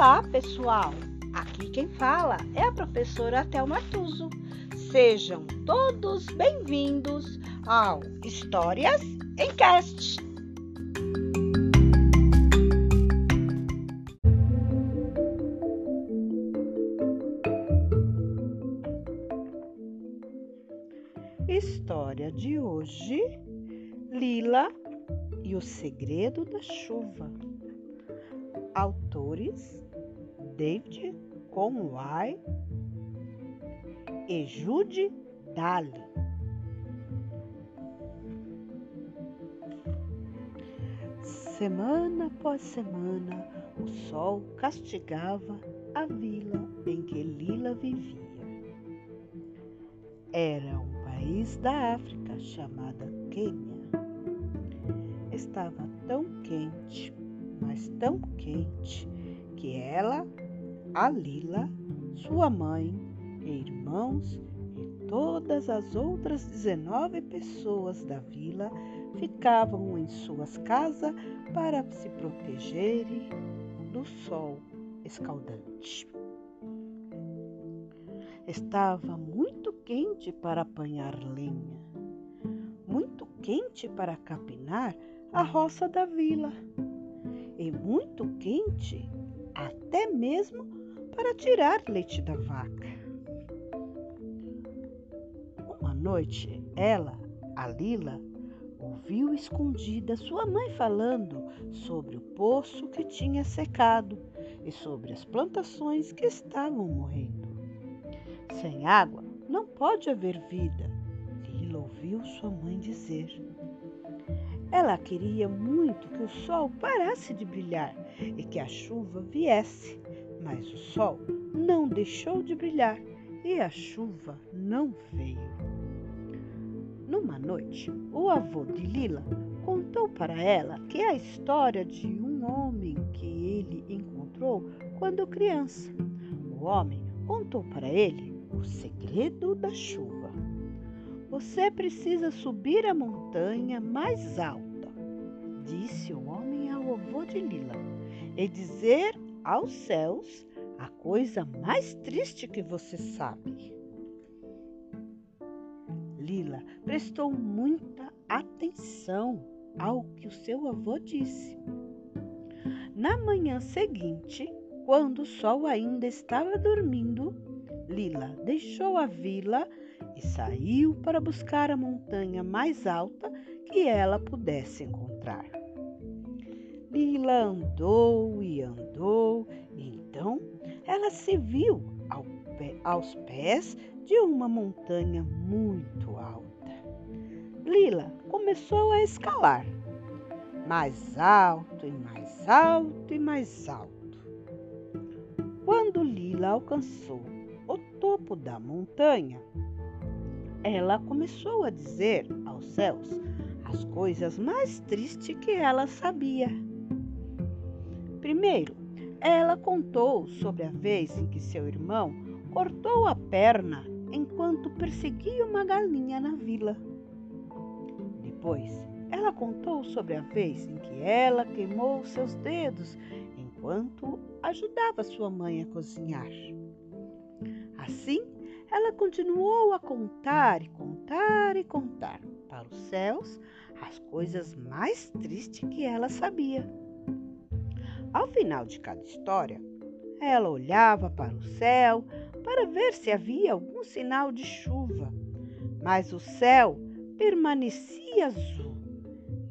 Olá, pessoal! Aqui quem fala é a professora Thelma Tuso. Sejam todos bem-vindos ao Histórias em Cast. História de hoje: Lila e o Segredo da Chuva. Autores David Conway e Jude Daly. Semana após semana, o sol castigava a vila em que Lila vivia. Era um país da África chamada Quênia. Estava tão quente, mas tão quente, que ela a Lila, sua mãe irmãos e todas as outras 19 pessoas da vila ficavam em suas casas para se protegerem do sol escaldante. Estava muito quente para apanhar lenha, muito quente para capinar a roça da vila e muito quente até mesmo para tirar leite da vaca. Uma noite, ela, a Lila, ouviu escondida sua mãe falando sobre o poço que tinha secado e sobre as plantações que estavam morrendo. Sem água não pode haver vida, Lila ouviu sua mãe dizer. Ela queria muito que o sol parasse de brilhar e que a chuva viesse, mas o sol não deixou de brilhar e a chuva não veio. Numa noite, o avô de Lila contou para ela que a história de um homem que ele encontrou quando criança. O homem contou para ele o segredo da chuva. Você precisa subir a montanha mais alta, disse o homem ao avô de Lila, e dizer aos céus a coisa mais triste que você sabe. Lila prestou muita atenção ao que o seu avô disse. Na manhã seguinte, quando o sol ainda estava dormindo, Lila deixou a vila e saiu para buscar a montanha mais alta que ela pudesse encontrar. Lila andou e andou, então ela se viu ao pé, aos pés de uma montanha muito alta. Lila começou a escalar, mais alto e mais alto e mais alto. Quando Lila alcançou o topo da montanha, ela começou a dizer aos céus as coisas mais tristes que ela sabia. Primeiro, ela contou sobre a vez em que seu irmão cortou a perna enquanto perseguia uma galinha na vila. Depois, ela contou sobre a vez em que ela queimou seus dedos enquanto ajudava sua mãe a cozinhar. Assim, ela continuou a contar e contar e contar para os céus as coisas mais tristes que ela sabia. Ao final de cada história, ela olhava para o céu para ver se havia algum sinal de chuva, mas o céu permanecia azul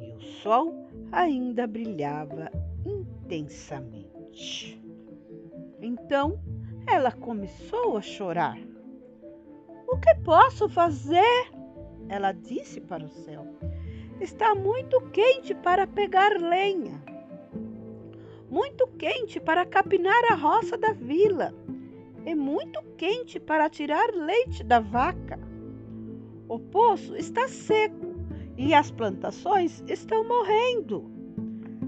e o sol ainda brilhava intensamente. Então ela começou a chorar. O que posso fazer? Ela disse para o céu. Está muito quente para pegar lenha muito quente para capinar a roça da vila e muito quente para tirar leite da vaca. O poço está seco e as plantações estão morrendo.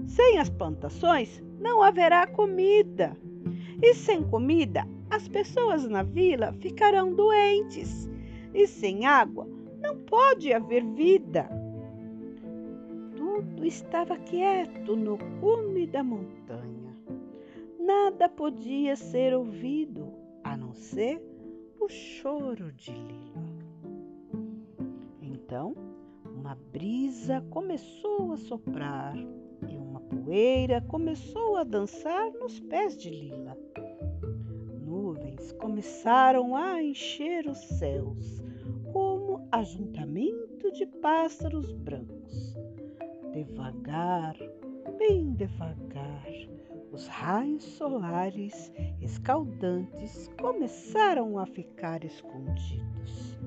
Sem as plantações não haverá comida. E sem comida, as pessoas na vila ficarão doentes. E sem água, não pode haver vida estava quieto no cume da montanha. nada podia ser ouvido a não ser o choro de Lila. Então, uma brisa começou a soprar e uma poeira começou a dançar nos pés de Lila. Nuvens começaram a encher os céus como ajuntamento de pássaros brancos. Devagar, bem devagar, os raios solares escaldantes começaram a ficar escondidos.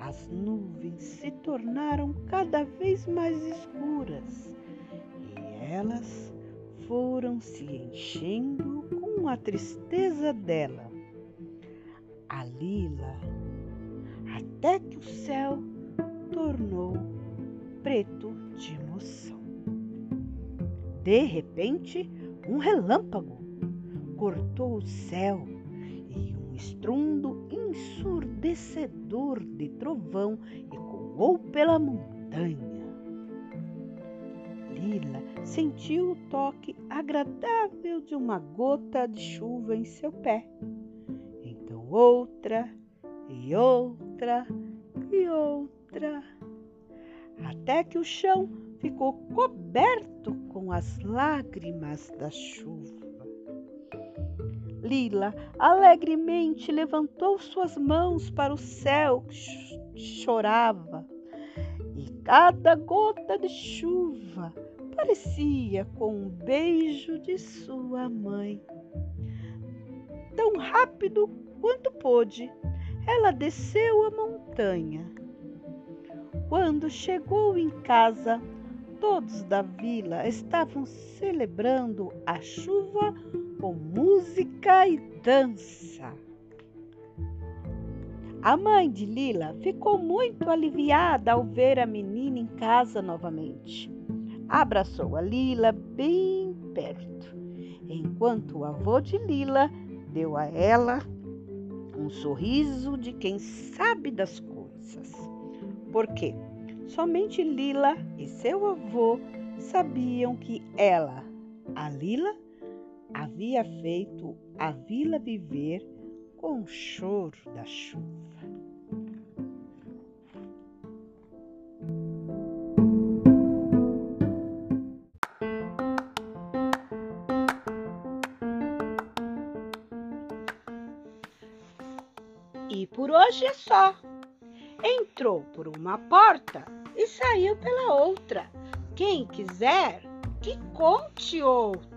As nuvens se tornaram cada vez mais escuras e elas foram se enchendo com a tristeza dela. A lila, até que o céu tornou preto de emoção. De repente, um relâmpago cortou o céu e um estrondo ensurdecedor de trovão ecoou pela montanha. Lila sentiu o toque agradável de uma gota de chuva em seu pé. Então outra e outra e outra, até que o chão ficou coberto com as lágrimas da chuva. Lila alegremente levantou suas mãos para o céu que chorava, e cada gota de chuva parecia com um beijo de sua mãe. Tão rápido quanto pôde, ela desceu a montanha. Quando chegou em casa, todos da vila estavam celebrando a chuva com música e dança. A mãe de Lila ficou muito aliviada ao ver a menina em casa novamente. Abraçou a Lila bem perto, enquanto o avô de Lila deu a ela um sorriso de quem sabe das coisas. Por quê? Somente Lila e seu avô sabiam que ela, a Lila, havia feito a vila viver com o choro da chuva. E por hoje é só. Entrou por uma porta e saiu pela outra. Quem quiser, que conte outra.